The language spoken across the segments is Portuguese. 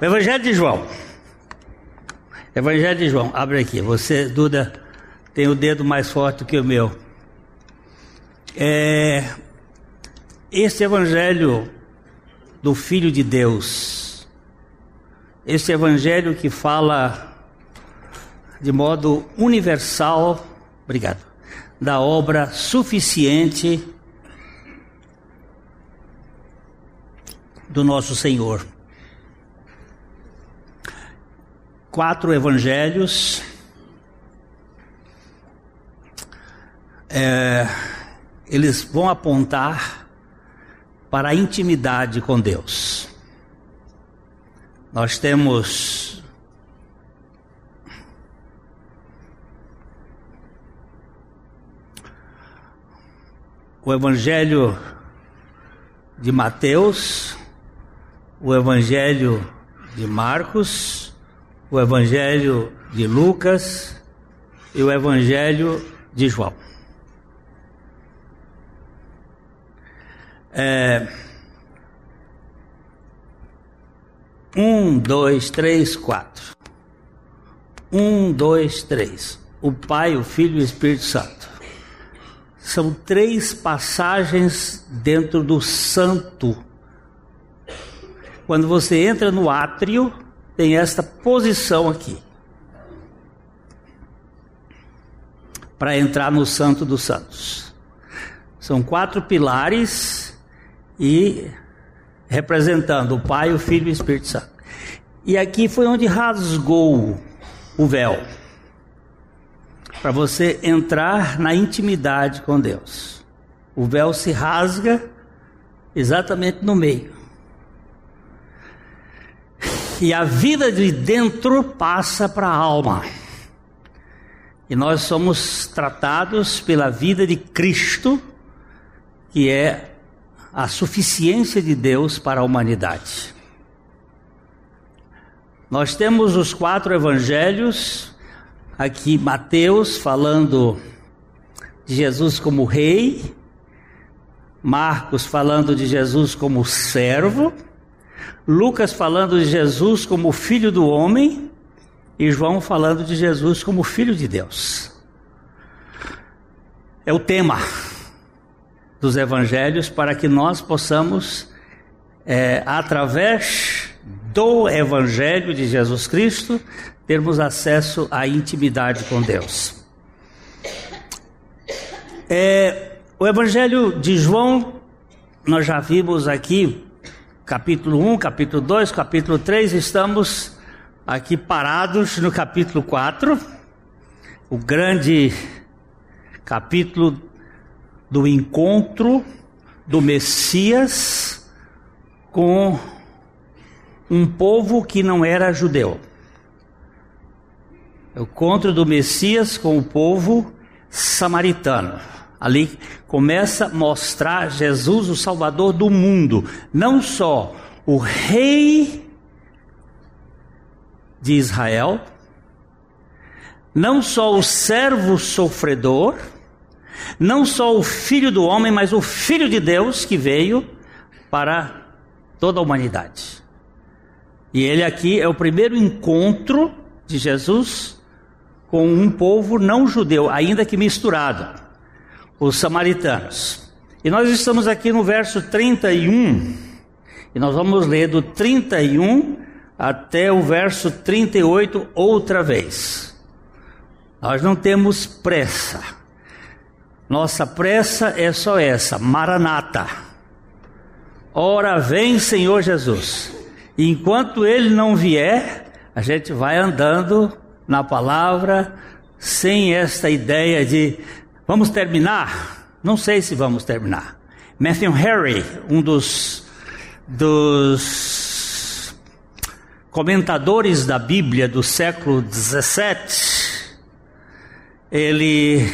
O Evangelho de João. Evangelho de João, abre aqui. Você, Duda, tem o dedo mais forte que o meu. É, esse Evangelho do Filho de Deus, esse Evangelho que fala de modo universal, obrigado, da obra suficiente do nosso Senhor. Quatro evangelhos. É, eles vão apontar para a intimidade com Deus. Nós temos o Evangelho de Mateus, o Evangelho de Marcos, o Evangelho de Lucas e o Evangelho de João. É, um, dois, três, quatro. Um, dois, três. O Pai, o Filho e o Espírito Santo. São três passagens dentro do Santo quando você entra no átrio, tem esta posição aqui. Para entrar no Santo dos Santos. São quatro pilares e representando o Pai, o Filho e o Espírito Santo. E aqui foi onde rasgou o véu. Para você entrar na intimidade com Deus. O véu se rasga exatamente no meio e a vida de dentro passa para a alma. E nós somos tratados pela vida de Cristo, que é a suficiência de Deus para a humanidade. Nós temos os quatro evangelhos, aqui Mateus falando de Jesus como rei, Marcos falando de Jesus como servo, Lucas falando de Jesus como filho do homem e João falando de Jesus como filho de Deus. É o tema dos evangelhos para que nós possamos, é, através do evangelho de Jesus Cristo, termos acesso à intimidade com Deus. É, o evangelho de João, nós já vimos aqui capítulo 1, capítulo 2, capítulo 3, estamos aqui parados no capítulo 4, o grande capítulo do encontro do Messias com um povo que não era judeu. O encontro do Messias com o povo samaritano. Ali começa a mostrar Jesus, o Salvador do mundo, não só o Rei de Israel, não só o servo sofredor, não só o filho do homem, mas o filho de Deus que veio para toda a humanidade. E ele aqui é o primeiro encontro de Jesus com um povo não judeu, ainda que misturado os samaritanos. E nós estamos aqui no verso 31, e nós vamos ler do 31 até o verso 38 outra vez. Nós não temos pressa. Nossa pressa é só essa, Maranata. Ora vem, Senhor Jesus. E enquanto ele não vier, a gente vai andando na palavra sem esta ideia de Vamos terminar? Não sei se vamos terminar. Matthew Harry, um dos, dos comentadores da Bíblia do século 17, ele,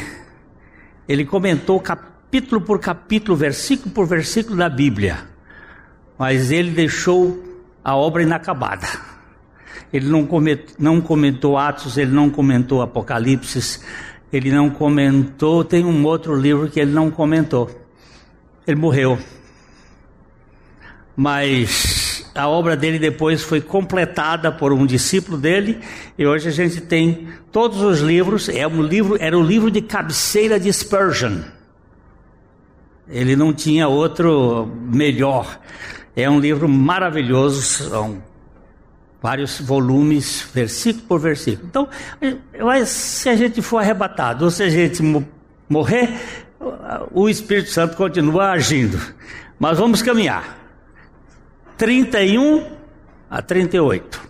ele comentou capítulo por capítulo, versículo por versículo da Bíblia, mas ele deixou a obra inacabada. Ele não comentou, não comentou Atos, ele não comentou Apocalipse, ele não comentou, tem um outro livro que ele não comentou. Ele morreu. Mas a obra dele depois foi completada por um discípulo dele e hoje a gente tem todos os livros. É um livro, era o livro de cabeceira de Spurgeon. Ele não tinha outro melhor. É um livro maravilhoso, vários volumes, versículo por versículo. Então, se a gente for arrebatado ou se a gente morrer, o Espírito Santo continua agindo. Mas vamos caminhar. 31 a 38.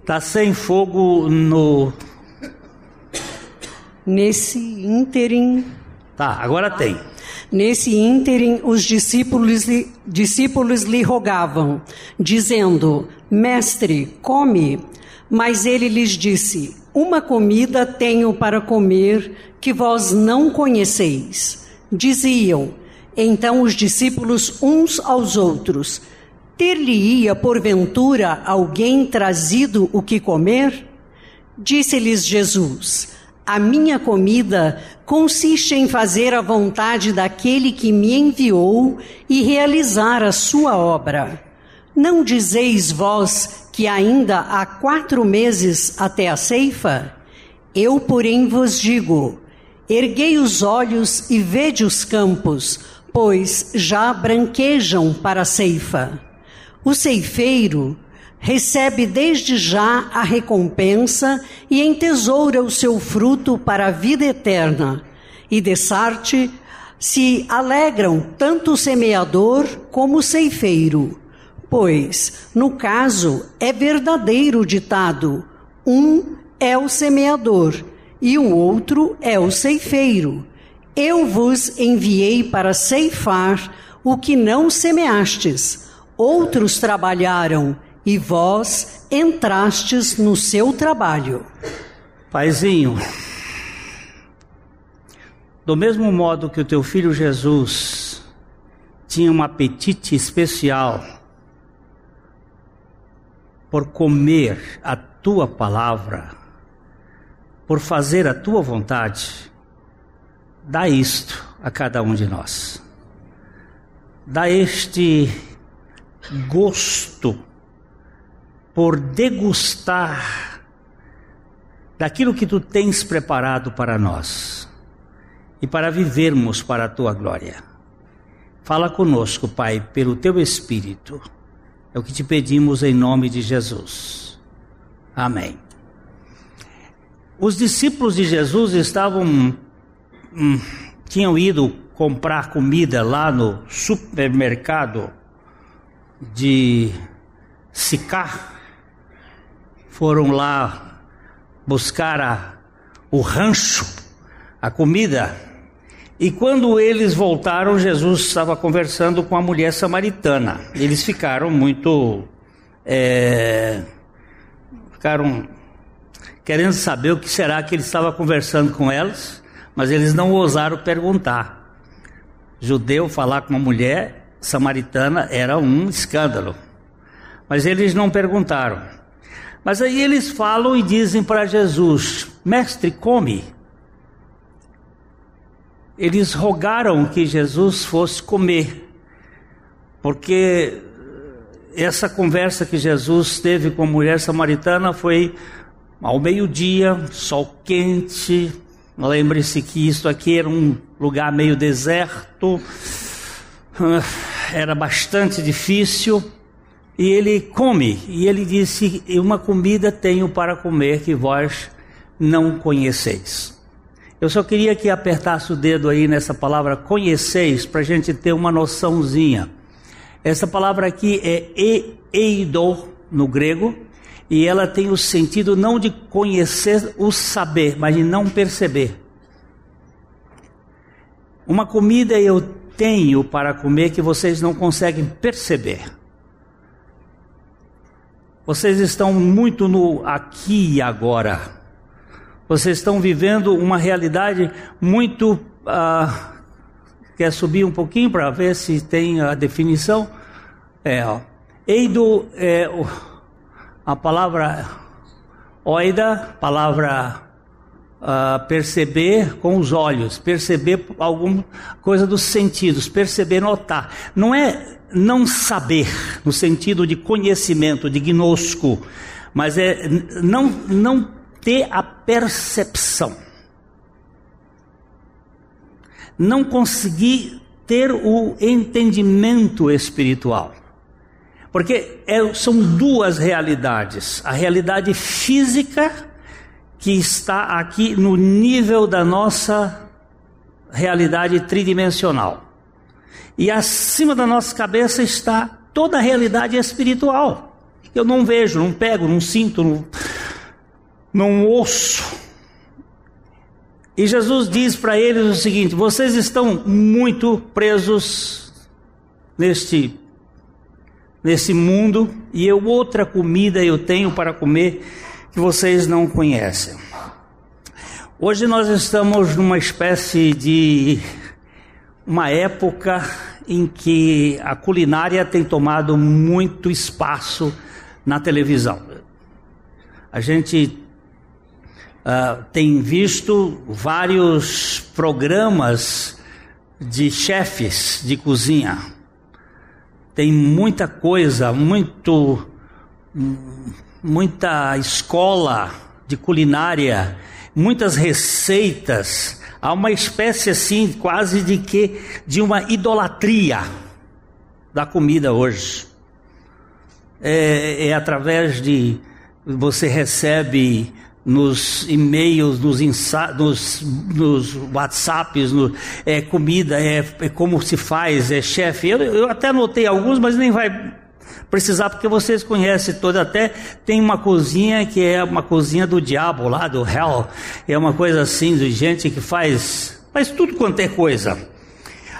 Está sem fogo no. Nesse ínterim. Tá, agora tem. Nesse ínterim, os discípulos, discípulos lhe rogavam, dizendo: Mestre, come. Mas ele lhes disse: Uma comida tenho para comer que vós não conheceis. Diziam então os discípulos uns aos outros: Ter-lhe-ia porventura alguém trazido o que comer? Disse-lhes Jesus: A minha comida consiste em fazer a vontade daquele que me enviou e realizar a sua obra. Não dizeis vós que ainda há quatro meses até a ceifa? Eu, porém, vos digo: erguei os olhos e vede os campos, pois já branquejam para a ceifa. O ceifeiro recebe desde já a recompensa e entesoura o seu fruto para a vida eterna. E de Sarte se alegram tanto o semeador como o ceifeiro. Pois, no caso, é verdadeiro o ditado: um é o semeador e o outro é o ceifeiro. Eu vos enviei para ceifar o que não semeastes. Outros trabalharam e vós entrastes no seu trabalho. Paizinho, do mesmo modo que o teu filho Jesus tinha um apetite especial por comer a tua palavra, por fazer a tua vontade, dá isto a cada um de nós. Dá este gosto por degustar daquilo que tu tens preparado para nós e para vivermos para a tua glória. Fala conosco, Pai, pelo teu Espírito. É o que te pedimos em nome de Jesus. Amém. Os discípulos de Jesus estavam hum, tinham ido comprar comida lá no supermercado de Sicar foram lá buscar a, o rancho, a comida. E quando eles voltaram, Jesus estava conversando com a mulher samaritana. Eles ficaram muito. É, ficaram querendo saber o que será que ele estava conversando com elas, mas eles não ousaram perguntar. Judeu falar com uma mulher samaritana era um escândalo. Mas eles não perguntaram. Mas aí eles falam e dizem para Jesus: Mestre, come. Eles rogaram que Jesus fosse comer, porque essa conversa que Jesus teve com a mulher samaritana foi ao meio-dia, sol quente. Lembre-se que isso aqui era um lugar meio deserto, ah, era bastante difícil. E ele come, e ele disse: Uma comida tenho para comer que vós não conheceis. Eu só queria que apertasse o dedo aí nessa palavra conheceis, para a gente ter uma noçãozinha. Essa palavra aqui é eido no grego, e ela tem o sentido não de conhecer o saber, mas de não perceber. Uma comida eu tenho para comer que vocês não conseguem perceber. Vocês estão muito no aqui e agora. Vocês estão vivendo uma realidade muito. Uh, quer subir um pouquinho para ver se tem a definição? É, ó. Eido é a palavra oida, palavra uh, perceber com os olhos, perceber alguma coisa dos sentidos, perceber, notar. Não é não saber no sentido de conhecimento, de gnosco, mas é não, não ter a percepção. Não conseguir ter o entendimento espiritual. Porque é, são duas realidades: a realidade física, que está aqui no nível da nossa realidade tridimensional, e acima da nossa cabeça está toda a realidade espiritual. Eu não vejo, não pego, não sinto, não, não ouço. E Jesus diz para eles o seguinte: vocês estão muito presos neste nesse mundo e eu outra comida eu tenho para comer que vocês não conhecem. Hoje nós estamos numa espécie de uma época em que a culinária tem tomado muito espaço na televisão. A gente uh, tem visto vários programas de chefes de cozinha tem muita coisa, muito, muita escola de culinária, muitas receitas. Há uma espécie assim, quase de que de uma idolatria da comida hoje. É, é através de você recebe nos e-mails, nos, nos, nos WhatsApps, no, é comida, é, é, como se faz, é chefe. Eu, eu até anotei alguns, mas nem vai precisar porque vocês conhecem toda. Até tem uma cozinha que é uma cozinha do diabo lá, do hell. É uma coisa assim de gente que faz, faz tudo quanto é coisa.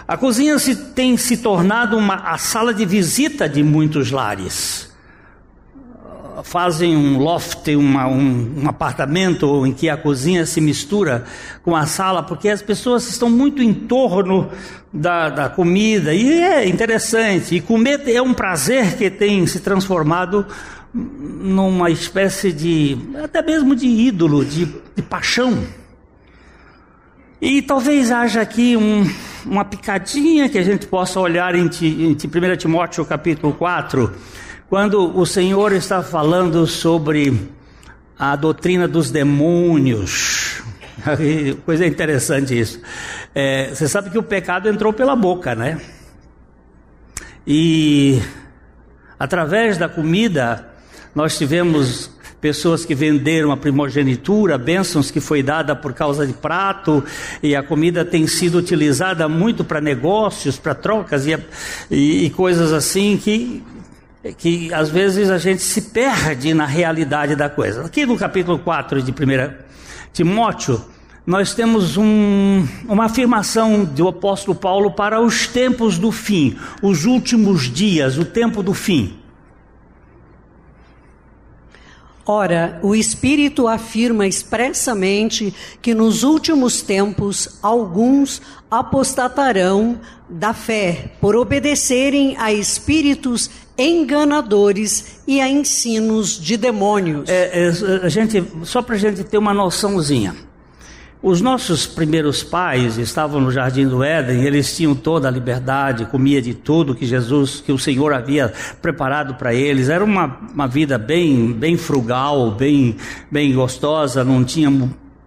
A cozinha se, tem se tornado uma, a sala de visita de muitos lares fazem um loft, uma, um, um, apartamento em que a cozinha se mistura com a sala, porque as pessoas estão muito em torno da, da comida, e é interessante. E comer é um prazer que tem se transformado numa espécie de, até mesmo de ídolo, de, de paixão. E talvez haja aqui um, uma picadinha que a gente possa olhar em, em 1 Timóteo capítulo 4 quando o Senhor está falando sobre a doutrina dos demônios, coisa interessante isso. É, você sabe que o pecado entrou pela boca, né? E através da comida, nós tivemos pessoas que venderam a primogenitura, bênçãos que foi dada por causa de prato, e a comida tem sido utilizada muito para negócios, para trocas e, e, e, coisas assim que que às vezes a gente se perde na realidade da coisa. Aqui no capítulo 4 de 1 Timóteo, nós temos um, uma afirmação do apóstolo Paulo para os tempos do fim, os últimos dias, o tempo do fim. Ora, o Espírito afirma expressamente que nos últimos tempos alguns apostatarão da fé por obedecerem a espíritos enganadores e a ensinos de demônios. É, é, gente, só para a gente ter uma noçãozinha. Os nossos primeiros pais estavam no jardim do Éden, eles tinham toda a liberdade, comia de tudo que Jesus, que o Senhor havia preparado para eles. Era uma, uma vida bem, bem frugal, bem, bem gostosa, não tinha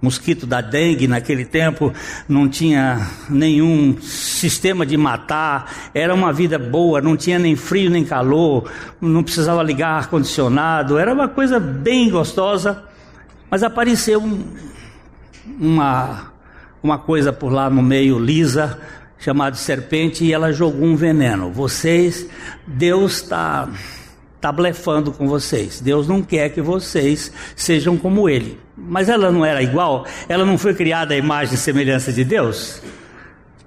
mosquito da dengue naquele tempo, não tinha nenhum sistema de matar, era uma vida boa, não tinha nem frio nem calor, não precisava ligar ar-condicionado, era uma coisa bem gostosa, mas apareceu um, uma, uma coisa por lá no meio lisa, chamada serpente, e ela jogou um veneno. Vocês, Deus está tá blefando com vocês. Deus não quer que vocês sejam como Ele. Mas ela não era igual? Ela não foi criada à imagem e semelhança de Deus?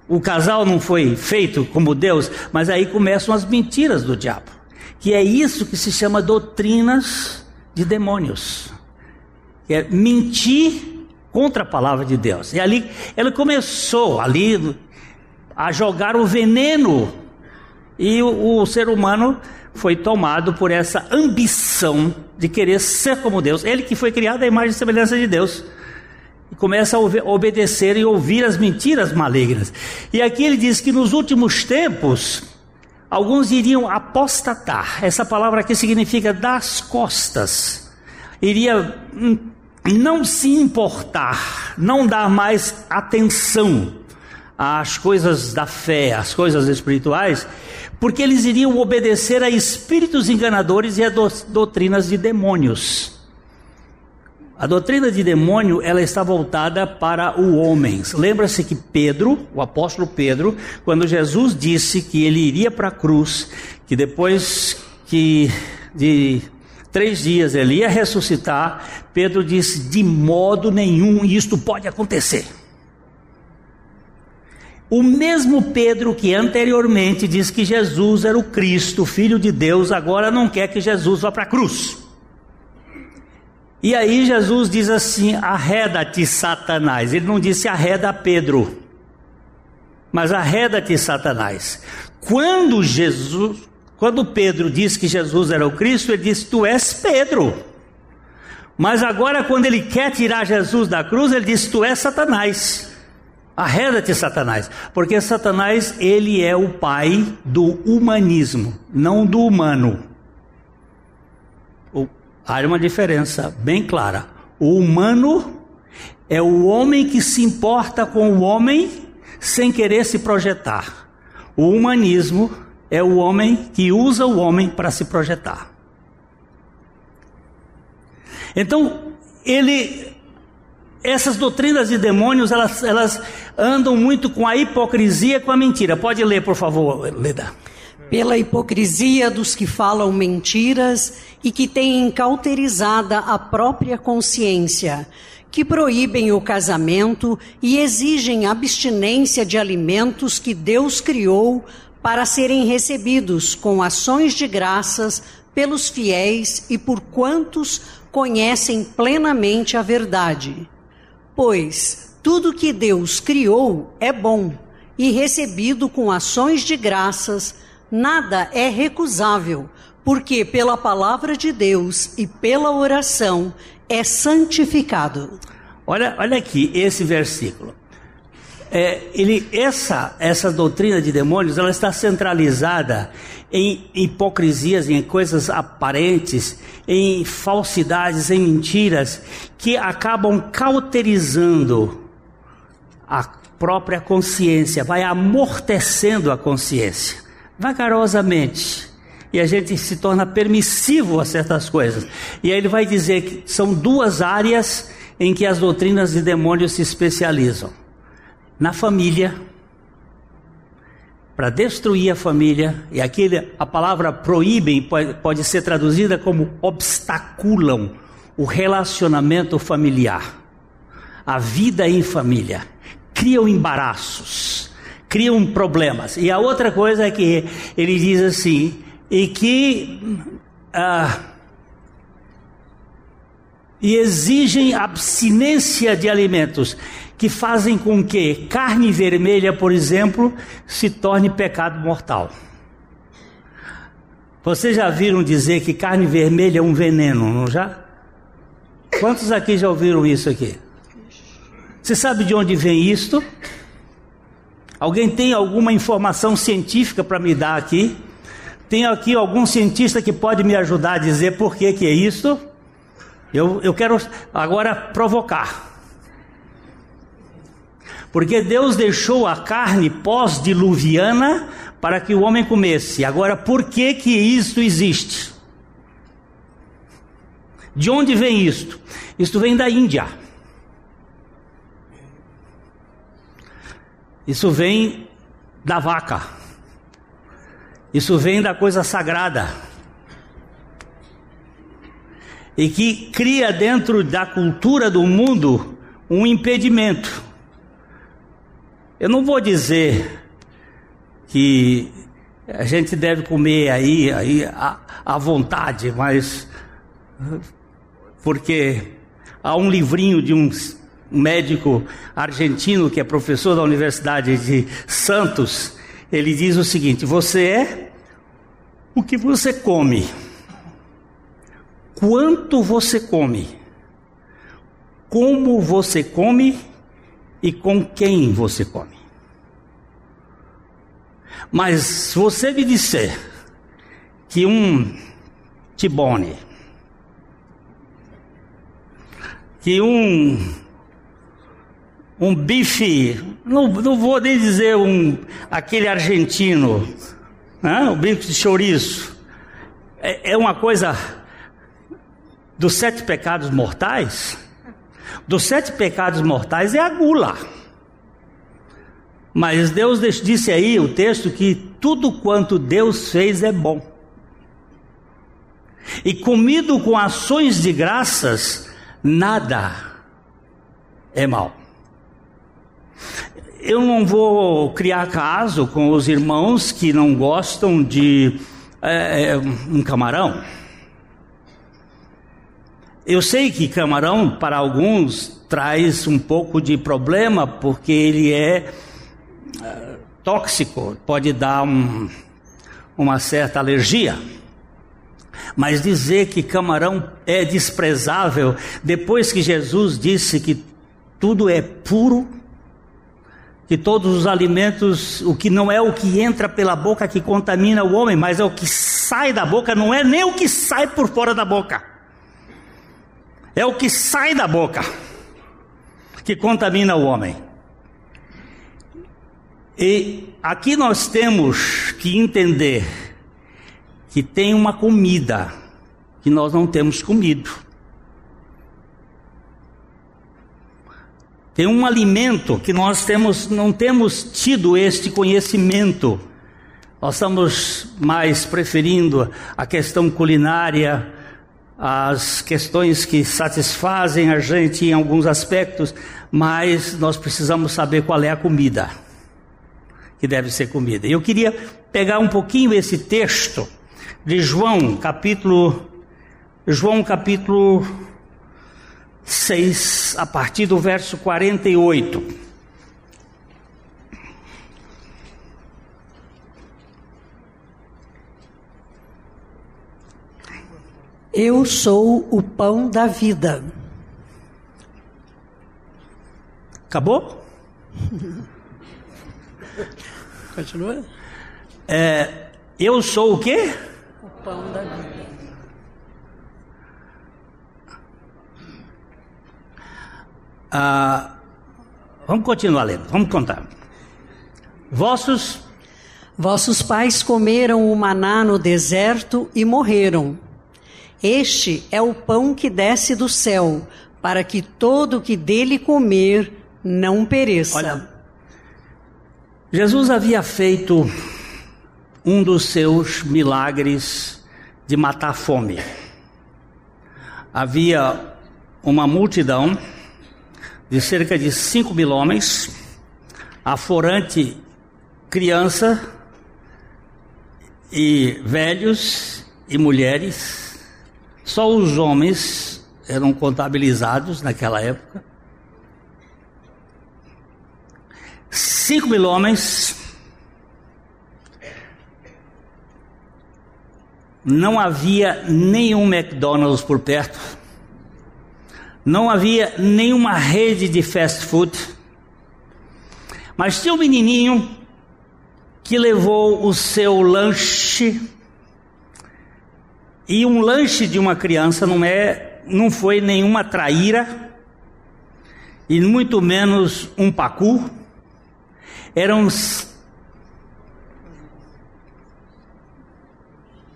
O casal não foi feito como Deus? Mas aí começam as mentiras do diabo. Que é isso que se chama doutrinas de demônios. É mentir contra a palavra de Deus. E ali ela começou ali a jogar o veneno e o, o ser humano foi tomado por essa ambição de querer ser como Deus. Ele que foi criado à imagem e semelhança de Deus. E começa a obedecer e ouvir as mentiras malignas. E aqui ele diz que nos últimos tempos, alguns iriam apostatar. Essa palavra aqui significa das costas. Iria hum, não se importar, não dar mais atenção às coisas da fé, às coisas espirituais, porque eles iriam obedecer a espíritos enganadores e a doutrinas de demônios. A doutrina de demônio, ela está voltada para o homem. Lembra-se que Pedro, o apóstolo Pedro, quando Jesus disse que ele iria para a cruz, que depois que de três dias ele ia ressuscitar, Pedro disse: de modo nenhum isto pode acontecer. O mesmo Pedro que anteriormente disse que Jesus era o Cristo, Filho de Deus, agora não quer que Jesus vá para a cruz. E aí Jesus diz assim: arreda-te, Satanás. Ele não disse arreda Pedro, mas arreda-te, Satanás. Quando Jesus, quando Pedro disse que Jesus era o Cristo, ele disse: Tu és Pedro. Mas agora, quando ele quer tirar Jesus da cruz, ele diz: Tu és Satanás. Arreda-te, Satanás, porque Satanás ele é o pai do humanismo, não do humano. Há uma diferença bem clara. O humano é o homem que se importa com o homem sem querer se projetar. O humanismo é o homem que usa o homem para se projetar. Então, ele essas doutrinas de demônios, elas, elas andam muito com a hipocrisia, com a mentira. Pode ler, por favor, Leda pela hipocrisia dos que falam mentiras e que têm cauterizada a própria consciência, que proíbem o casamento e exigem abstinência de alimentos que Deus criou para serem recebidos com ações de graças pelos fiéis e por quantos conhecem plenamente a verdade. Pois tudo que Deus criou é bom e recebido com ações de graças nada é recusável, porque pela palavra de Deus e pela oração é santificado. Olha, olha aqui esse versículo. É, ele, essa, essa doutrina de demônios, ela está centralizada em hipocrisias, em coisas aparentes, em falsidades, em mentiras, que acabam cauterizando a própria consciência, vai amortecendo a consciência vagarosamente. E a gente se torna permissivo a certas coisas. E aí ele vai dizer que são duas áreas em que as doutrinas de demônios se especializam: na família, para destruir a família, e aqui a palavra proíbem pode, ser traduzida como obstaculam o relacionamento familiar, a vida em família, criam embaraços criam problemas. E a outra coisa é que ele diz assim, e que ah, e exigem abstinência de alimentos que fazem com que carne vermelha, por exemplo, se torne pecado mortal. Vocês já viram dizer que carne vermelha é um veneno, não já? Quantos aqui já ouviram isso aqui? Você sabe de onde vem isto? Alguém tem alguma informação científica para me dar aqui? Tem aqui algum cientista que pode me ajudar a dizer por que, que é isso? Eu, eu quero agora provocar. Porque Deus deixou a carne pós-diluviana para que o homem comesse. Agora, por que que isto existe? De onde vem isto? Isto vem da Índia. Isso vem da vaca. Isso vem da coisa sagrada. E que cria dentro da cultura do mundo um impedimento. Eu não vou dizer que a gente deve comer aí, aí à, à vontade, mas porque há um livrinho de um médico argentino que é professor da Universidade de Santos, ele diz o seguinte: você é o que você come, quanto você come, como você come e com quem você come. Mas se você me disser que um tibone, que um um bife, não, não vou nem dizer um aquele argentino, né? o bife de chouriço, é, é uma coisa dos sete pecados mortais. Dos sete pecados mortais é a gula. Mas Deus disse aí o texto que tudo quanto Deus fez é bom. E comido com ações de graças, nada é mal. Eu não vou criar caso com os irmãos que não gostam de é, um camarão. Eu sei que camarão, para alguns, traz um pouco de problema, porque ele é uh, tóxico, pode dar um, uma certa alergia. Mas dizer que camarão é desprezável, depois que Jesus disse que tudo é puro, que todos os alimentos, o que não é o que entra pela boca que contamina o homem, mas é o que sai da boca, não é nem o que sai por fora da boca é o que sai da boca que contamina o homem. E aqui nós temos que entender que tem uma comida que nós não temos comido. Tem um alimento que nós temos, não temos tido este conhecimento. Nós estamos mais preferindo a questão culinária, as questões que satisfazem a gente em alguns aspectos, mas nós precisamos saber qual é a comida que deve ser comida. Eu queria pegar um pouquinho esse texto de João, capítulo João capítulo 6, a partir do verso 48. Eu sou o pão da vida. Acabou? Continua? É, eu sou o quê? O pão da vida. Ah, vamos continuar lendo, vamos contar. Vossos Vossos pais comeram o maná no deserto e morreram. Este é o pão que desce do céu, para que todo que dele comer não pereça. Olha, Jesus havia feito um dos seus milagres de matar fome. Havia uma multidão de cerca de 5 mil homens, aforante criança e velhos e mulheres, só os homens eram contabilizados naquela época. Cinco mil homens. Não havia nenhum McDonald's por perto. Não havia nenhuma rede de fast food. Mas tinha um menininho que levou o seu lanche e um lanche de uma criança não é, não foi nenhuma traíra e muito menos um pacu. Eram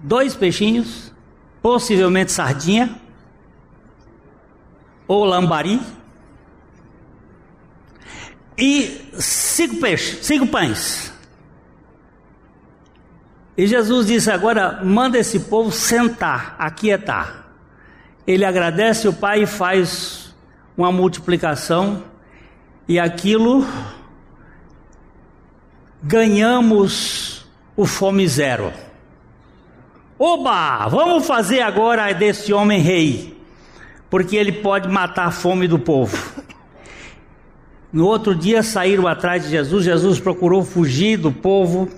dois peixinhos, possivelmente sardinha ou lambari, e cinco peixes, cinco pães. E Jesus disse: Agora manda esse povo sentar, aquietar. Ele agradece o Pai e faz uma multiplicação, e aquilo ganhamos o fome zero. Oba! Vamos fazer agora desse homem rei, porque ele pode matar a fome do povo. No outro dia saíram atrás de Jesus, Jesus procurou fugir do povo,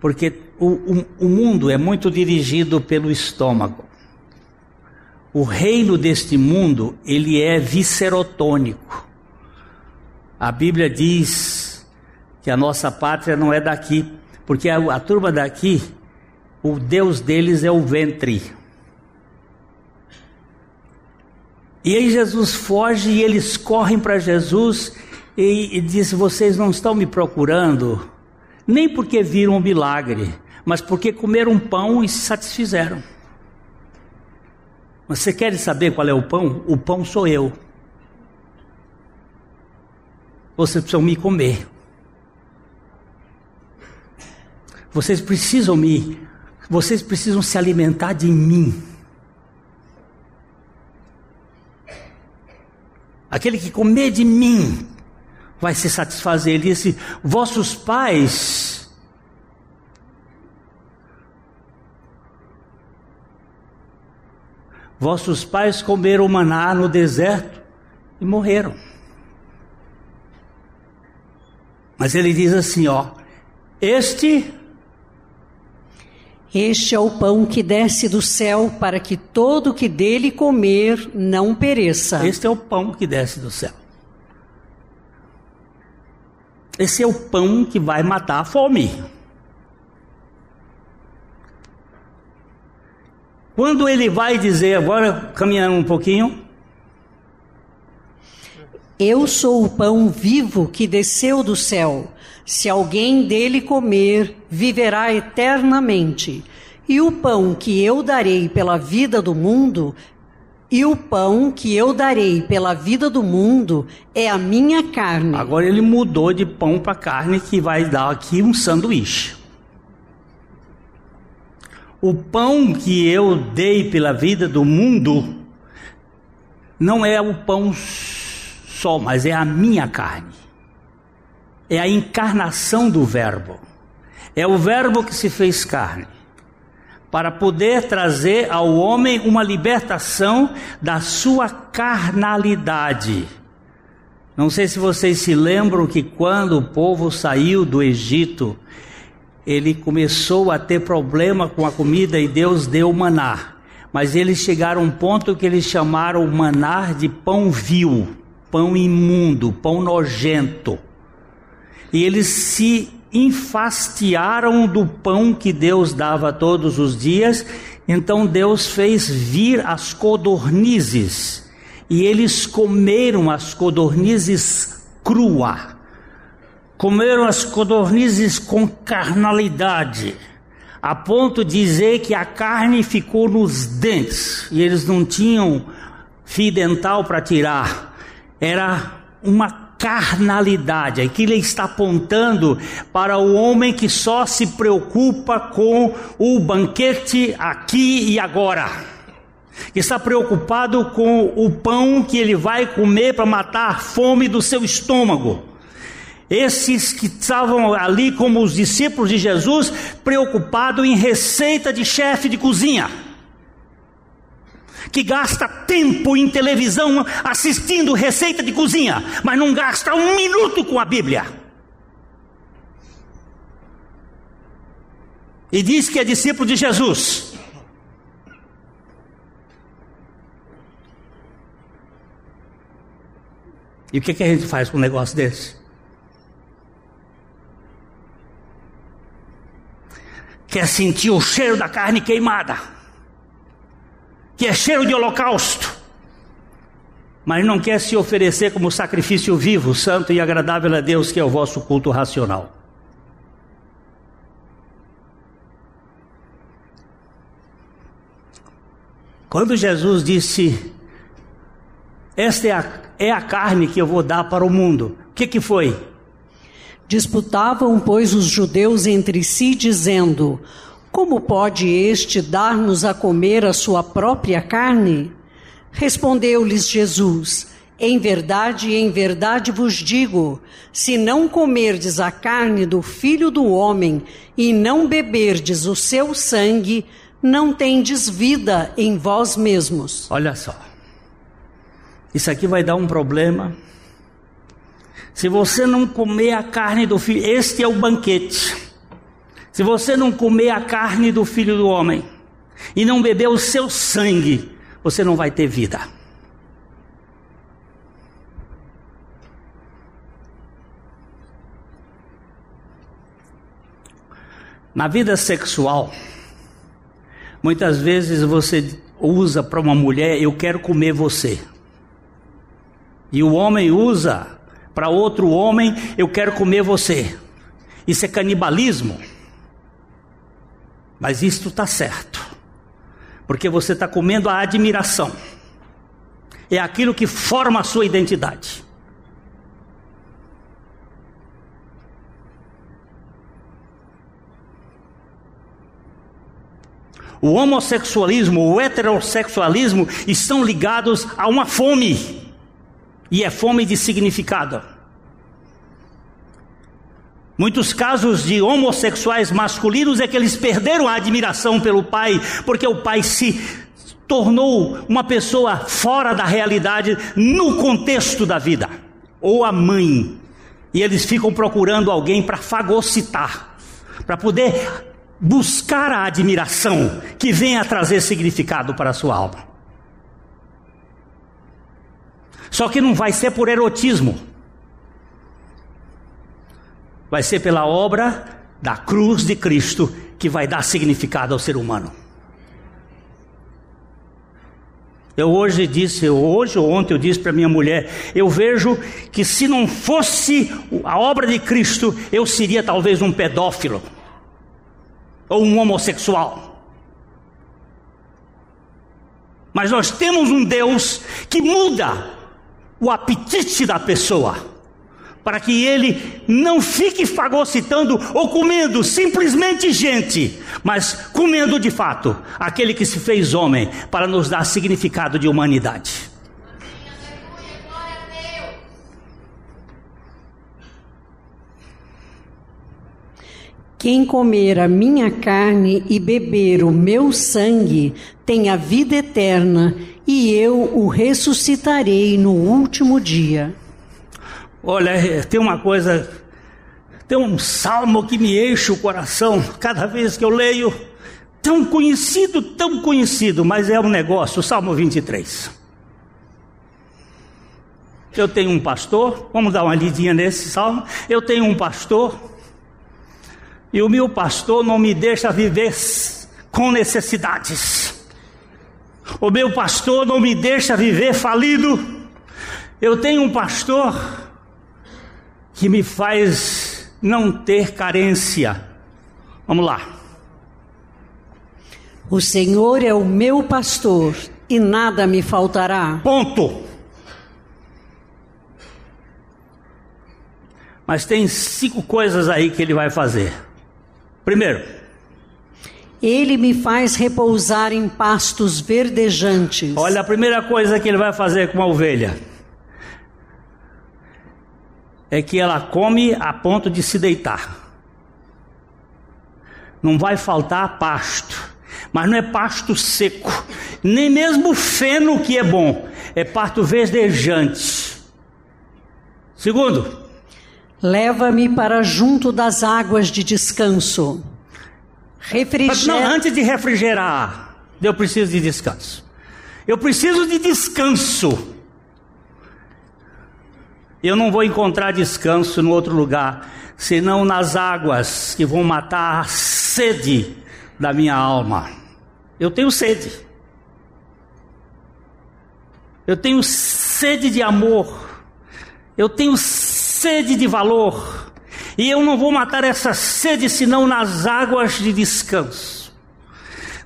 porque o, o, o mundo é muito dirigido pelo estômago. O reino deste mundo, ele é viscerotônico. A Bíblia diz que a nossa pátria não é daqui, porque a, a turma daqui, o Deus deles é o ventre. E aí Jesus foge e eles correm para Jesus e, e diz: Vocês não estão me procurando, nem porque viram um milagre, mas porque comeram pão e se satisfizeram. Você quer saber qual é o pão? O pão sou eu. Vocês precisam me comer. Vocês precisam me, vocês precisam se alimentar de mim. Aquele que comer de mim vai se satisfazer. Ele disse: Vossos pais Vossos pais comeram maná no deserto e morreram. Mas ele diz assim, ó: Este este é o pão que desce do céu para que todo que dele comer não pereça. Este é o pão que desce do céu. Esse é o pão que vai matar a fome. Quando ele vai dizer, agora caminhando um pouquinho. Eu sou o pão vivo que desceu do céu. Se alguém dele comer, viverá eternamente. E o pão que eu darei pela vida do mundo, e o pão que eu darei pela vida do mundo é a minha carne. Agora ele mudou de pão para carne, que vai dar aqui um sanduíche. O pão que eu dei pela vida do mundo não é o pão só, mas é a minha carne. É a encarnação do Verbo. É o Verbo que se fez carne para poder trazer ao homem uma libertação da sua carnalidade. Não sei se vocês se lembram que quando o povo saiu do Egito, ele começou a ter problema com a comida e Deus deu maná. Mas eles chegaram a um ponto que eles chamaram o maná de pão vil, pão imundo, pão nojento. E eles se enfastiaram do pão que Deus dava todos os dias, então Deus fez vir as codornizes. E eles comeram as codornizes crua comeram as codornizes com carnalidade, a ponto de dizer que a carne ficou nos dentes e eles não tinham fio dental para tirar. Era uma carnalidade. Aqui ele está apontando para o homem que só se preocupa com o banquete aqui e agora. Que está preocupado com o pão que ele vai comer para matar a fome do seu estômago esses que estavam ali como os discípulos de Jesus, preocupados em receita de chefe de cozinha, que gasta tempo em televisão assistindo receita de cozinha, mas não gasta um minuto com a Bíblia. E diz que é discípulo de Jesus. E o que, que a gente faz com um negócio desse? Quer sentir o cheiro da carne queimada, que é cheiro de holocausto, mas não quer se oferecer como sacrifício vivo, santo e agradável a Deus, que é o vosso culto racional. Quando Jesus disse: Esta é a, é a carne que eu vou dar para o mundo, o que, que foi? Disputavam, pois, os judeus entre si, dizendo: Como pode este dar-nos a comer a sua própria carne? Respondeu-lhes Jesus: Em verdade, em verdade vos digo: se não comerdes a carne do filho do homem e não beberdes o seu sangue, não tendes vida em vós mesmos. Olha só. Isso aqui vai dar um problema se você não comer a carne do filho, este é o banquete. Se você não comer a carne do filho do homem e não beber o seu sangue, você não vai ter vida. Na vida sexual, muitas vezes você usa para uma mulher: eu quero comer você. E o homem usa para outro homem: eu quero comer você. Isso é canibalismo. Mas isto está certo, porque você está comendo a admiração, é aquilo que forma a sua identidade. O homossexualismo, o heterossexualismo estão ligados a uma fome, e é fome de significado. Muitos casos de homossexuais masculinos é que eles perderam a admiração pelo pai, porque o pai se tornou uma pessoa fora da realidade no contexto da vida, ou a mãe, e eles ficam procurando alguém para fagocitar, para poder buscar a admiração que venha trazer significado para a sua alma. Só que não vai ser por erotismo, vai ser pela obra da cruz de Cristo que vai dar significado ao ser humano. Eu hoje disse, hoje ou ontem eu disse para minha mulher, eu vejo que se não fosse a obra de Cristo, eu seria talvez um pedófilo ou um homossexual. Mas nós temos um Deus que muda o apetite da pessoa, para que ele não fique fagocitando ou comendo simplesmente gente, mas comendo de fato aquele que se fez homem para nos dar significado de humanidade. Quem comer a minha carne e beber o meu sangue tem a vida eterna, e eu o ressuscitarei no último dia. Olha, tem uma coisa, tem um salmo que me enche o coração cada vez que eu leio, tão conhecido, tão conhecido, mas é um negócio, o Salmo 23. Eu tenho um pastor, vamos dar uma lidinha nesse salmo. Eu tenho um pastor e o meu pastor não me deixa viver com necessidades. O meu pastor não me deixa viver falido. Eu tenho um pastor que me faz não ter carência. Vamos lá. O Senhor é o meu pastor e nada me faltará. Ponto. Mas tem cinco coisas aí que ele vai fazer. Primeiro, ele me faz repousar em pastos verdejantes. Olha a primeira coisa que ele vai fazer com uma ovelha. É que ela come a ponto de se deitar. Não vai faltar pasto. Mas não é pasto seco, nem mesmo feno que é bom, é pasto verdejante. Segundo, Leva-me para junto das águas de descanso. Refrigera... Não, antes de refrigerar, eu preciso de descanso. Eu preciso de descanso. Eu não vou encontrar descanso em outro lugar, senão nas águas que vão matar a sede da minha alma. Eu tenho sede. Eu tenho sede de amor. Eu tenho sede de valor. E eu não vou matar essa sede senão nas águas de descanso.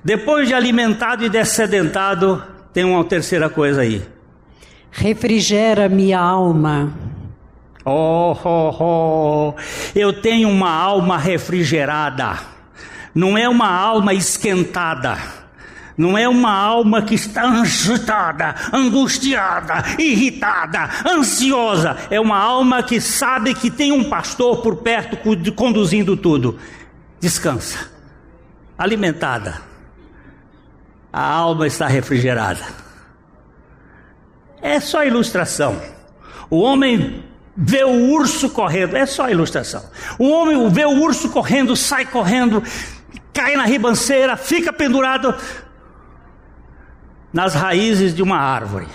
Depois de alimentado e descedentado, tem uma terceira coisa aí. Refrigera minha alma. Oh, oh, oh, eu tenho uma alma refrigerada, não é uma alma esquentada não é uma alma que está agitada, angustiada, irritada, ansiosa. É uma alma que sabe que tem um pastor por perto conduzindo tudo. Descansa, alimentada. A alma está refrigerada. É só ilustração. O homem vê o urso correndo, é só ilustração. O homem vê o urso correndo, sai correndo, cai na ribanceira, fica pendurado nas raízes de uma árvore.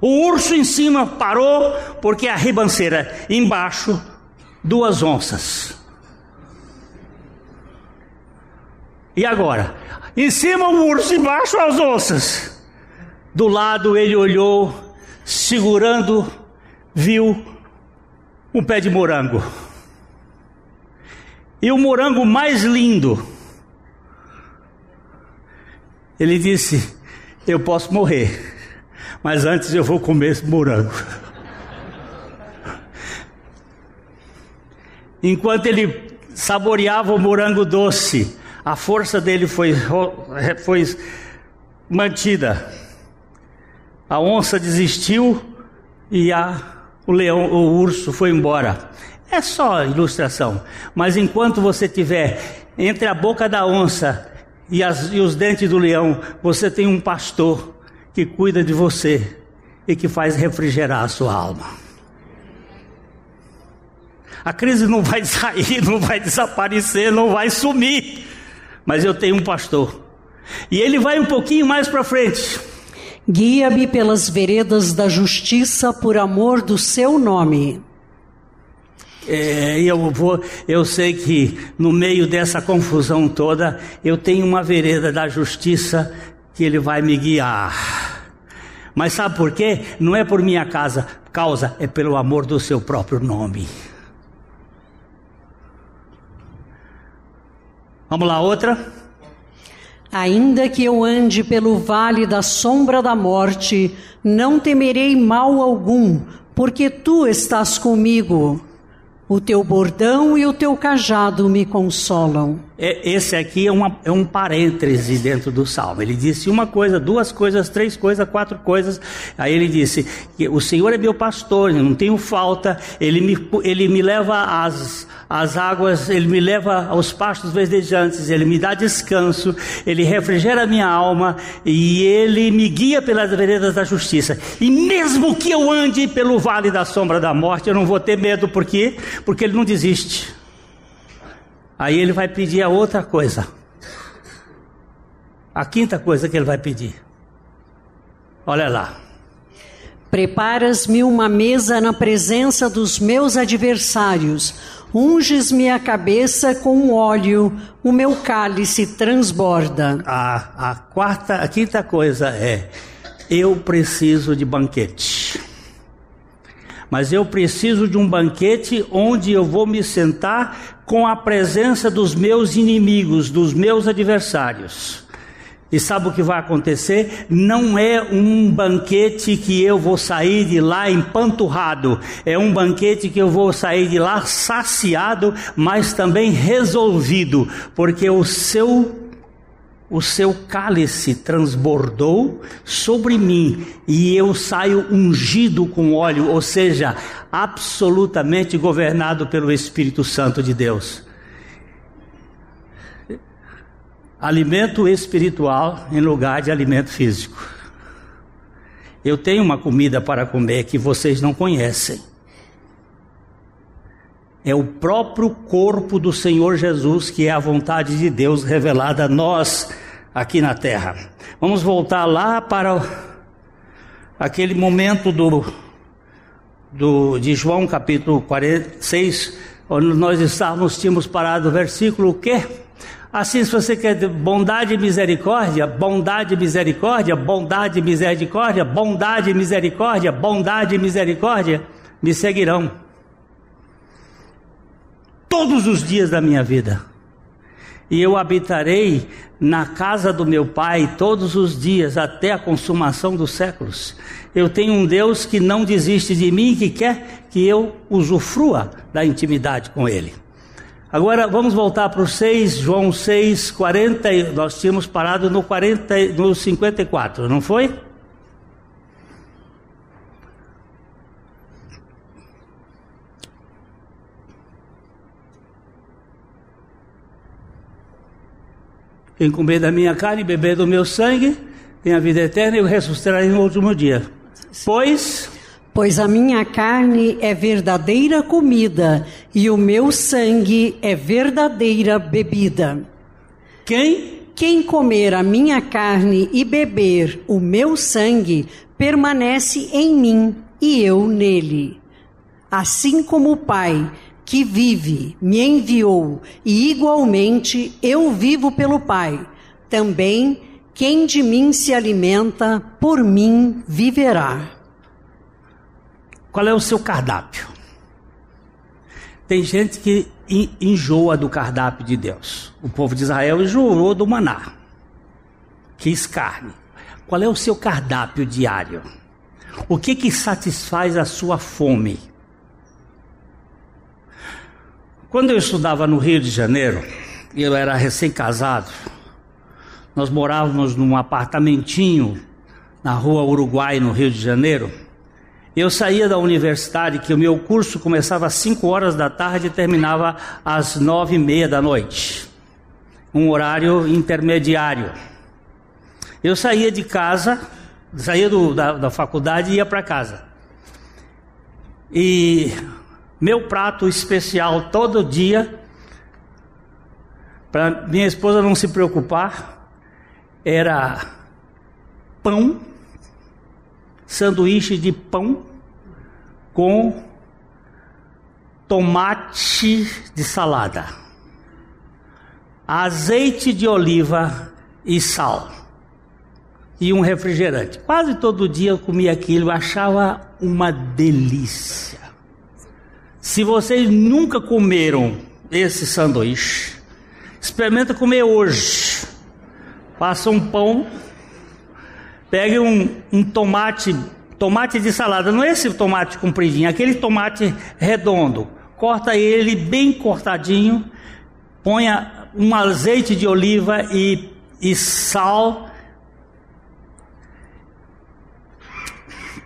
O urso em cima parou porque a ribanceira embaixo duas onças. E agora? Em cima o urso, embaixo as onças. Do lado ele olhou, segurando, viu um pé de morango. E o morango mais lindo. Ele disse: Eu posso morrer, mas antes eu vou comer esse morango. Enquanto ele saboreava o morango doce, a força dele foi, foi mantida. A onça desistiu e a, o leão, o urso foi embora. É só ilustração. Mas enquanto você tiver entre a boca da onça e, as, e os dentes do leão, você tem um pastor que cuida de você e que faz refrigerar a sua alma. A crise não vai sair, não vai desaparecer, não vai sumir. Mas eu tenho um pastor. E ele vai um pouquinho mais para frente. Guia-me pelas veredas da justiça por amor do seu nome. É, eu vou, eu sei que no meio dessa confusão toda, eu tenho uma vereda da justiça que ele vai me guiar. Mas sabe por quê? Não é por minha casa, causa, é pelo amor do seu próprio nome. Vamos lá, outra. Ainda que eu ande pelo vale da sombra da morte, não temerei mal algum, porque tu estás comigo. O teu bordão e o teu cajado me consolam. É, esse aqui é, uma, é, um parêntese dentro do salmo. Ele disse uma coisa, duas coisas, três coisas, quatro coisas. Aí ele disse: O Senhor é meu pastor, eu não tenho falta. Ele me, ele me leva às, às águas, ele me leva aos pastos verdejantes, ele me dá descanso, ele refrigera a minha alma e ele me guia pelas veredas da justiça. E mesmo que eu ande pelo vale da sombra da morte, eu não vou ter medo, por quê? Porque ele não desiste. Aí ele vai pedir a outra coisa. A quinta coisa que ele vai pedir. Olha lá. Preparas-me uma mesa na presença dos meus adversários. Unges-me a cabeça com óleo, o meu cálice transborda. A, a quarta, a quinta coisa é: eu preciso de banquete mas eu preciso de um banquete onde eu vou me sentar com a presença dos meus inimigos, dos meus adversários. E sabe o que vai acontecer? Não é um banquete que eu vou sair de lá empanturrado, é um banquete que eu vou sair de lá saciado, mas também resolvido, porque o seu o seu cálice transbordou sobre mim e eu saio ungido com óleo, ou seja, absolutamente governado pelo Espírito Santo de Deus. Alimento espiritual em lugar de alimento físico. Eu tenho uma comida para comer que vocês não conhecem. É o próprio corpo do Senhor Jesus, que é a vontade de Deus revelada a nós aqui na terra. Vamos voltar lá para aquele momento do, do de João capítulo 46, onde nós estávamos, tínhamos parado o versículo o quê? Assim, se você quer bondade e misericórdia, bondade e misericórdia, bondade e misericórdia, bondade e misericórdia, bondade e misericórdia, me seguirão todos os dias da minha vida e eu habitarei na casa do meu Pai todos os dias até a consumação dos séculos. Eu tenho um Deus que não desiste de mim, que quer que eu usufrua da intimidade com Ele. Agora vamos voltar para o 6, João 6, 40. Nós tínhamos parado no, 40, no 54, não foi? Quem comer da minha carne e beber do meu sangue tem a vida eterna e eu ressuscitarei no último dia. Pois. Pois a minha carne é verdadeira comida e o meu sangue é verdadeira bebida. Quem Quem comer a minha carne e beber o meu sangue permanece em mim e eu nele. Assim como o Pai que vive me enviou e igualmente eu vivo pelo Pai, também quem de mim se alimenta, por mim viverá. Qual é o seu cardápio? Tem gente que enjoa do cardápio de Deus. O povo de Israel enjoou do maná. Quis carne. Qual é o seu cardápio diário? O que que satisfaz a sua fome? Quando eu estudava no Rio de Janeiro, eu era recém-casado, nós morávamos num apartamentinho na rua Uruguai, no Rio de Janeiro. Eu saía da universidade, que o meu curso começava às 5 horas da tarde e terminava às nove e meia da noite. Um horário intermediário. Eu saía de casa, saía do, da, da faculdade e ia para casa. E meu prato especial todo dia, para minha esposa não se preocupar, era pão sanduíche de pão com tomate de salada, azeite de oliva e sal e um refrigerante. Quase todo dia eu comia aquilo, achava uma delícia. Se vocês nunca comeram esse sanduíche, experimenta comer hoje. Passa um pão Pegue um, um tomate, tomate de salada, não é esse tomate compridinho, aquele tomate redondo. Corta ele bem cortadinho, ponha um azeite de oliva e, e sal.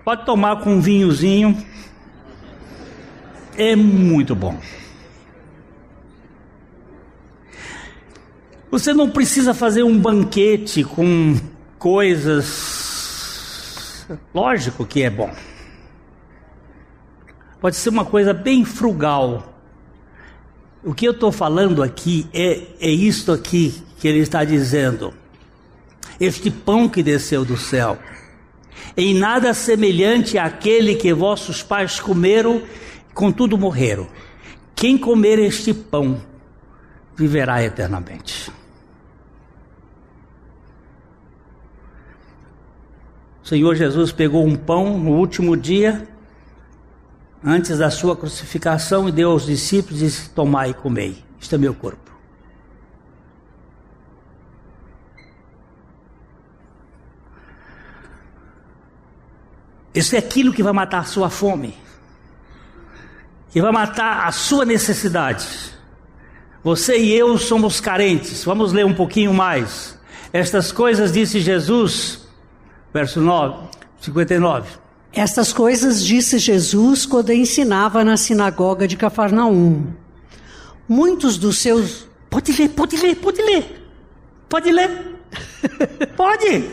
Pode tomar com um vinhozinho. É muito bom. Você não precisa fazer um banquete com coisas. Lógico que é bom. Pode ser uma coisa bem frugal. O que eu estou falando aqui é, é isto aqui que ele está dizendo. Este pão que desceu do céu, em nada semelhante àquele que vossos pais comeram, contudo morreram. Quem comer este pão viverá eternamente. O Senhor Jesus pegou um pão no último dia, antes da sua crucificação, e deu aos discípulos e disse: Tomai e comei, isto é meu corpo. Isso é aquilo que vai matar a sua fome, que vai matar a sua necessidade. Você e eu somos carentes. Vamos ler um pouquinho mais. Estas coisas disse Jesus verso 9, 59. Estas coisas disse Jesus quando ensinava na sinagoga de Cafarnaum. Muitos dos seus. Pode ler, pode ler, pode ler. Pode ler. pode.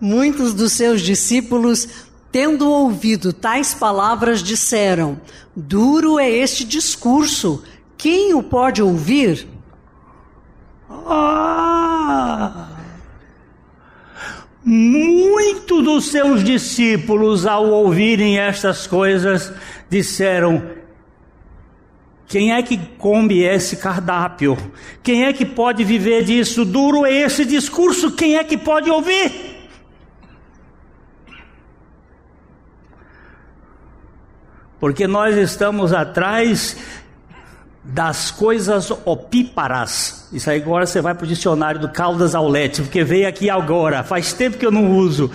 Muitos dos seus discípulos, tendo ouvido tais palavras, disseram: Duro é este discurso. Quem o pode ouvir? Ah! Muitos dos seus discípulos, ao ouvirem estas coisas, disseram: Quem é que come esse cardápio? Quem é que pode viver disso? Duro é esse discurso, quem é que pode ouvir? Porque nós estamos atrás das coisas opíparas. Isso aí agora você vai para o dicionário do Caldas Aulete, porque veio aqui agora, faz tempo que eu não uso.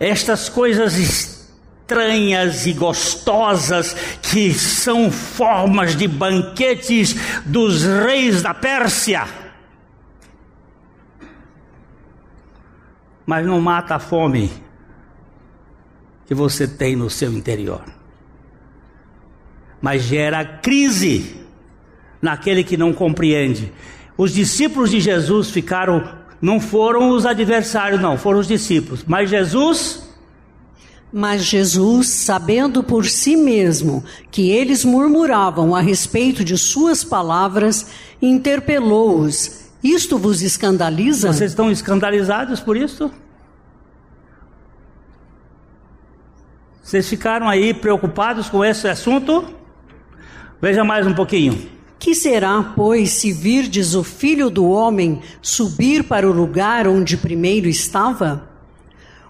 Estas coisas estranhas e gostosas que são formas de banquetes dos reis da Pérsia. Mas não mata a fome que você tem no seu interior. Mas gera crise naquele que não compreende. Os discípulos de Jesus ficaram, não foram os adversários, não, foram os discípulos. Mas Jesus. Mas Jesus, sabendo por si mesmo que eles murmuravam a respeito de suas palavras, interpelou-os Isto vos escandaliza? Vocês estão escandalizados por isso? Vocês ficaram aí preocupados com esse assunto? Veja mais um pouquinho. Que será, pois, se virdes o filho do homem subir para o lugar onde primeiro estava?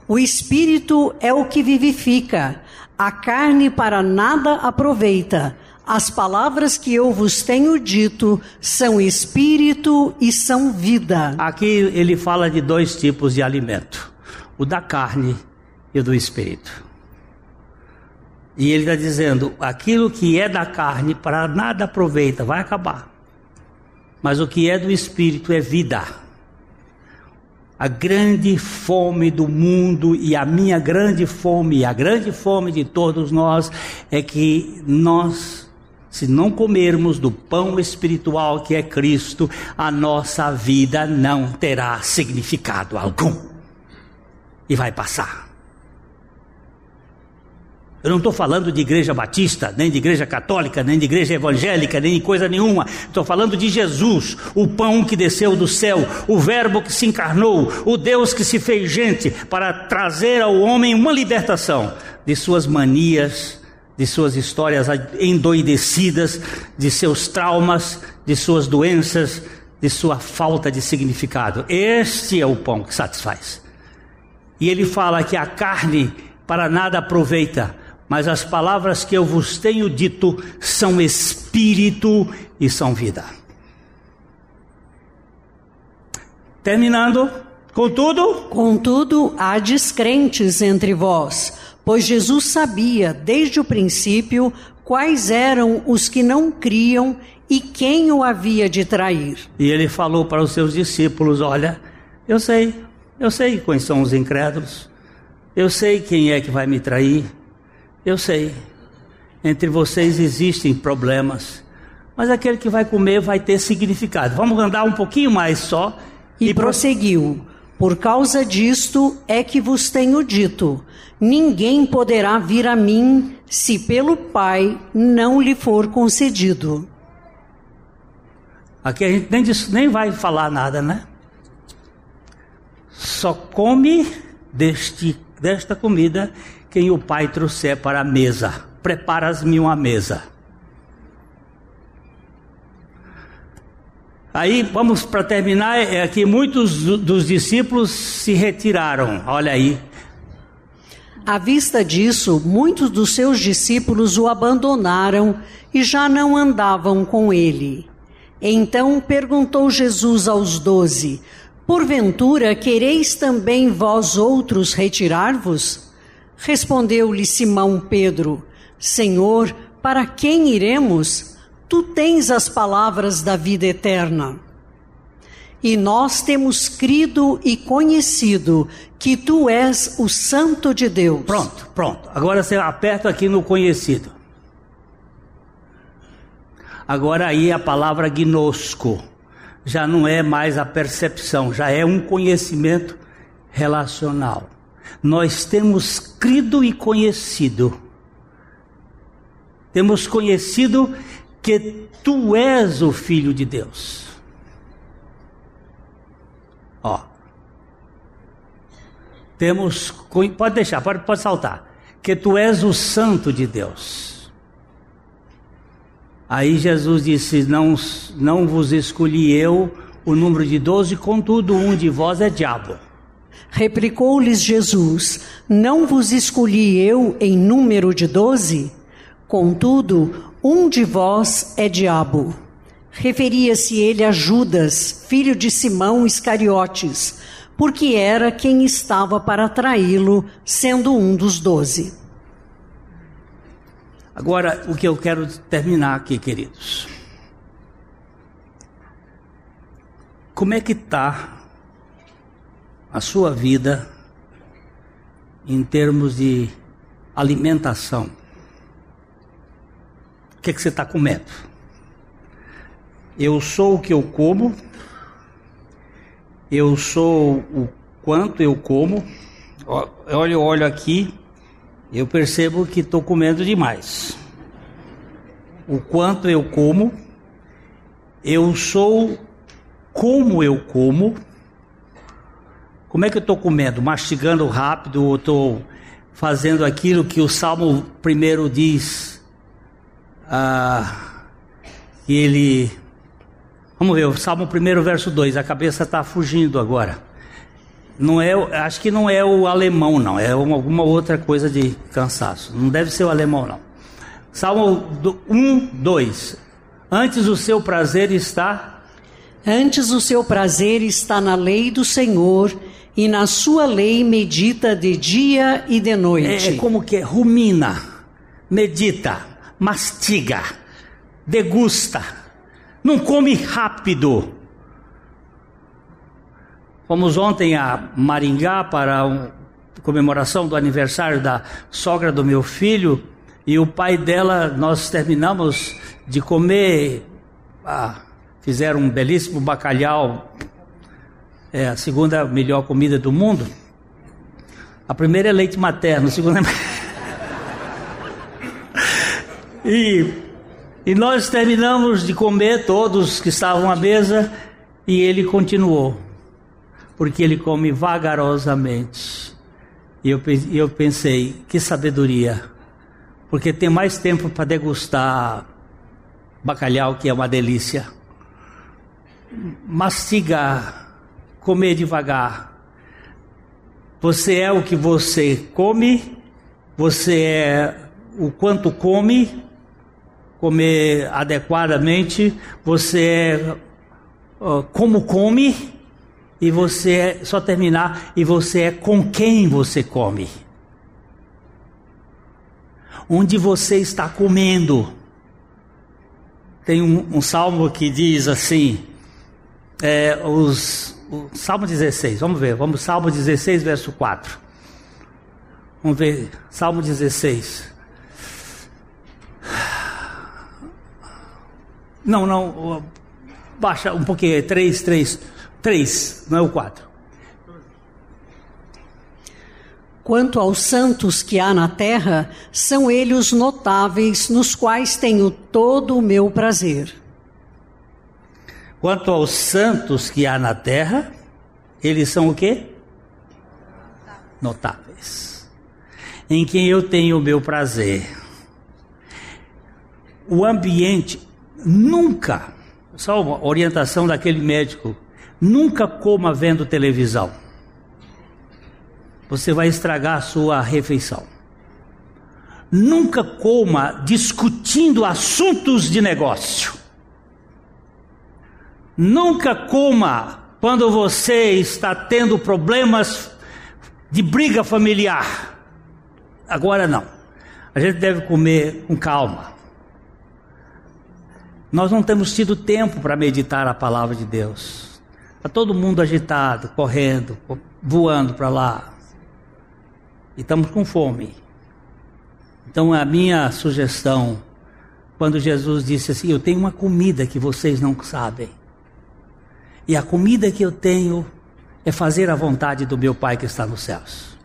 O espírito é o que vivifica, a carne para nada aproveita. As palavras que eu vos tenho dito são espírito e são vida. Aqui ele fala de dois tipos de alimento: o da carne e o do espírito. E ele está dizendo: aquilo que é da carne para nada aproveita, vai acabar. Mas o que é do espírito é vida. A grande fome do mundo e a minha grande fome, a grande fome de todos nós, é que nós, se não comermos do pão espiritual que é Cristo, a nossa vida não terá significado algum. E vai passar. Eu não estou falando de igreja batista, nem de igreja católica, nem de igreja evangélica, nem de coisa nenhuma. Estou falando de Jesus, o pão que desceu do céu, o Verbo que se encarnou, o Deus que se fez gente para trazer ao homem uma libertação de suas manias, de suas histórias endoidecidas, de seus traumas, de suas doenças, de sua falta de significado. Este é o pão que satisfaz. E ele fala que a carne para nada aproveita mas as palavras que eu vos tenho dito são espírito e são vida. Terminando, contudo. Contudo, há descrentes entre vós, pois Jesus sabia desde o princípio quais eram os que não criam e quem o havia de trair. E ele falou para os seus discípulos: Olha, eu sei, eu sei quais são os incrédulos, eu sei quem é que vai me trair. Eu sei, entre vocês existem problemas, mas aquele que vai comer vai ter significado. Vamos andar um pouquinho mais só. E, e prosseguiu: Por causa disto é que vos tenho dito: ninguém poderá vir a mim se pelo Pai não lhe for concedido. Aqui a gente nem, nem vai falar nada, né? Só come deste, desta comida quem o Pai trouxer para a mesa. Preparas-me uma mesa. Aí vamos para terminar, é que muitos dos discípulos se retiraram. Olha aí. À vista disso, muitos dos seus discípulos o abandonaram e já não andavam com ele. Então perguntou Jesus aos doze: Porventura quereis também vós outros retirar-vos? Respondeu-lhe Simão Pedro: Senhor, para quem iremos? Tu tens as palavras da vida eterna. E nós temos crido e conhecido que tu és o Santo de Deus. Pronto, pronto. Agora você aperta aqui no conhecido. Agora aí a palavra gnosco já não é mais a percepção, já é um conhecimento relacional nós temos crido e conhecido. Temos conhecido que tu és o Filho de Deus. Ó. Temos, pode deixar, pode, pode saltar. Que tu és o Santo de Deus. Aí Jesus disse: Não, não vos escolhi eu o número de doze, contudo, um de vós é diabo. Replicou-lhes Jesus: Não vos escolhi eu em número de doze? Contudo, um de vós é diabo. Referia-se ele a Judas, filho de Simão Iscariotes, porque era quem estava para traí-lo, sendo um dos doze. Agora, o que eu quero terminar aqui, queridos. Como é que está a sua vida em termos de alimentação. O que, é que você está comendo? Eu sou o que eu como, eu sou o quanto eu como. Olha, eu olho aqui, eu percebo que estou comendo demais. O quanto eu como, eu sou como eu como. Como é que eu estou comendo? Mastigando rápido ou estou fazendo aquilo que o Salmo primeiro diz? Ah, que ele. Vamos ver, o Salmo primeiro, verso 2. A cabeça está fugindo agora. Não é, acho que não é o alemão, não. É alguma outra coisa de cansaço. Não deve ser o alemão, não. Salmo 1, 2. Antes o seu prazer está. Antes o seu prazer está na lei do Senhor, e na sua lei medita de dia e de noite. É como que é, rumina, medita, mastiga, degusta. Não come rápido Fomos ontem a Maringá para a comemoração do aniversário da sogra do meu filho e o pai dela, nós terminamos de comer, ah, fizeram um belíssimo bacalhau, é a segunda melhor comida do mundo. A primeira é leite materno, a segunda é. e, e nós terminamos de comer, todos que estavam à mesa, e ele continuou porque ele come vagarosamente. E eu, eu pensei, que sabedoria, porque tem mais tempo para degustar bacalhau, que é uma delícia. Mastigar, comer devagar. Você é o que você come, você é o quanto come, comer adequadamente, você é uh, como come e você é, só terminar, e você é com quem você come. Onde você está comendo. Tem um, um salmo que diz assim, é, os, o Salmo 16, vamos ver, vamos Salmo 16, verso 4. Vamos ver, Salmo 16. Não, não, baixa um pouquinho, 3, 3. 3, não é o 4. Quanto aos santos que há na terra, são eles notáveis, nos quais tenho todo o meu prazer. Quanto aos santos que há na terra, eles são o quê? Notáveis. Em quem eu tenho o meu prazer. O ambiente nunca, só uma orientação daquele médico Nunca coma vendo televisão. Você vai estragar a sua refeição. Nunca coma discutindo assuntos de negócio. Nunca coma quando você está tendo problemas de briga familiar. Agora não. A gente deve comer com calma. Nós não temos tido tempo para meditar a palavra de Deus. Está todo mundo agitado, correndo, voando para lá. E estamos com fome. Então a minha sugestão, quando Jesus disse assim: Eu tenho uma comida que vocês não sabem. E a comida que eu tenho é fazer a vontade do meu Pai que está nos céus.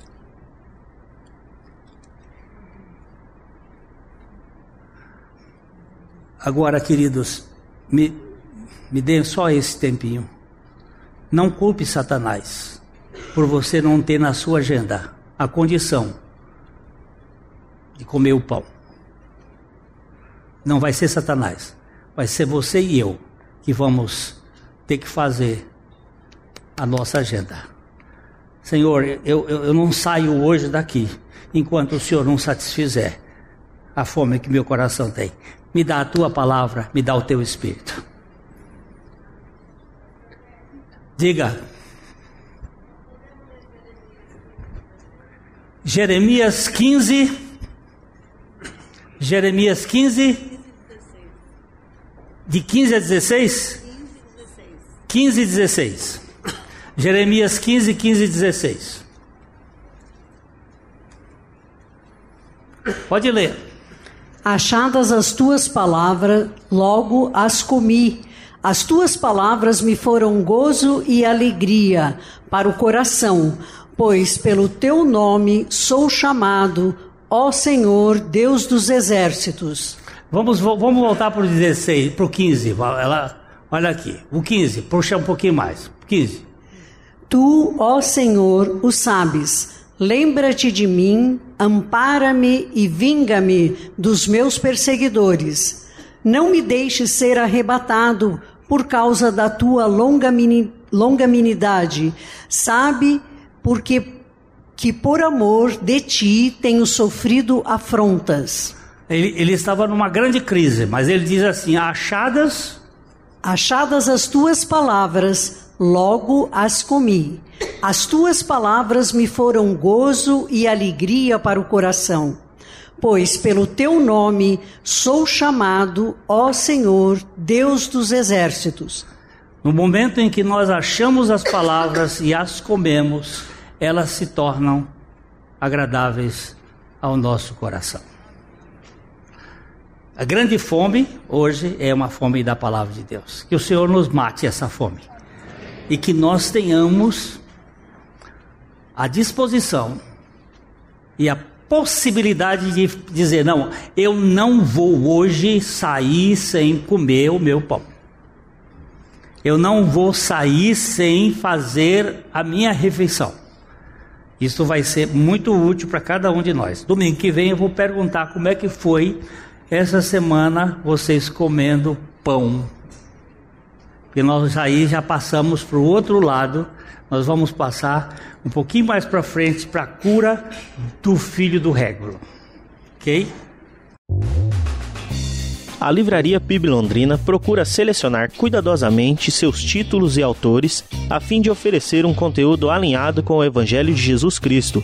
Agora, queridos, me, me deem só esse tempinho. Não culpe Satanás por você não ter na sua agenda a condição de comer o pão. Não vai ser Satanás, vai ser você e eu que vamos ter que fazer a nossa agenda. Senhor, eu, eu, eu não saio hoje daqui enquanto o Senhor não satisfizer a fome que meu coração tem. Me dá a tua palavra, me dá o teu espírito. Diga. Jeremias 15. Jeremias 15. De 15 a 16? 15 e 16. Jeremias 15, 15 e 16. Pode ler. Achadas as tuas palavras, logo as comi as tuas palavras me foram gozo e alegria para o coração, pois pelo teu nome sou chamado, ó Senhor, Deus dos exércitos. Vamos, vamos voltar para o 16, para o 15. Ela, Olha aqui, o 15, puxa um pouquinho mais. 15. Tu, ó Senhor, o sabes. Lembra-te de mim, ampara-me e vinga-me dos meus perseguidores. Não me deixes ser arrebatado por causa da tua longanimidade. Sabe, porque que por amor de ti tenho sofrido afrontas. Ele, ele estava numa grande crise, mas ele diz assim: achadas. Achadas as tuas palavras, logo as comi. As tuas palavras me foram gozo e alegria para o coração. Pois pelo teu nome sou chamado, ó Senhor, Deus dos exércitos. No momento em que nós achamos as palavras e as comemos, elas se tornam agradáveis ao nosso coração. A grande fome hoje é uma fome da palavra de Deus. Que o Senhor nos mate essa fome e que nós tenhamos a disposição e a possibilidade de dizer: não, eu não vou hoje sair sem comer o meu pão. Eu não vou sair sem fazer a minha refeição. Isso vai ser muito útil para cada um de nós. Domingo que vem eu vou perguntar como é que foi essa semana vocês comendo pão. E nós aí já passamos para o outro lado, nós vamos passar um pouquinho mais para frente para a cura do filho do régulo. Ok? A Livraria PIB Londrina procura selecionar cuidadosamente seus títulos e autores a fim de oferecer um conteúdo alinhado com o Evangelho de Jesus Cristo.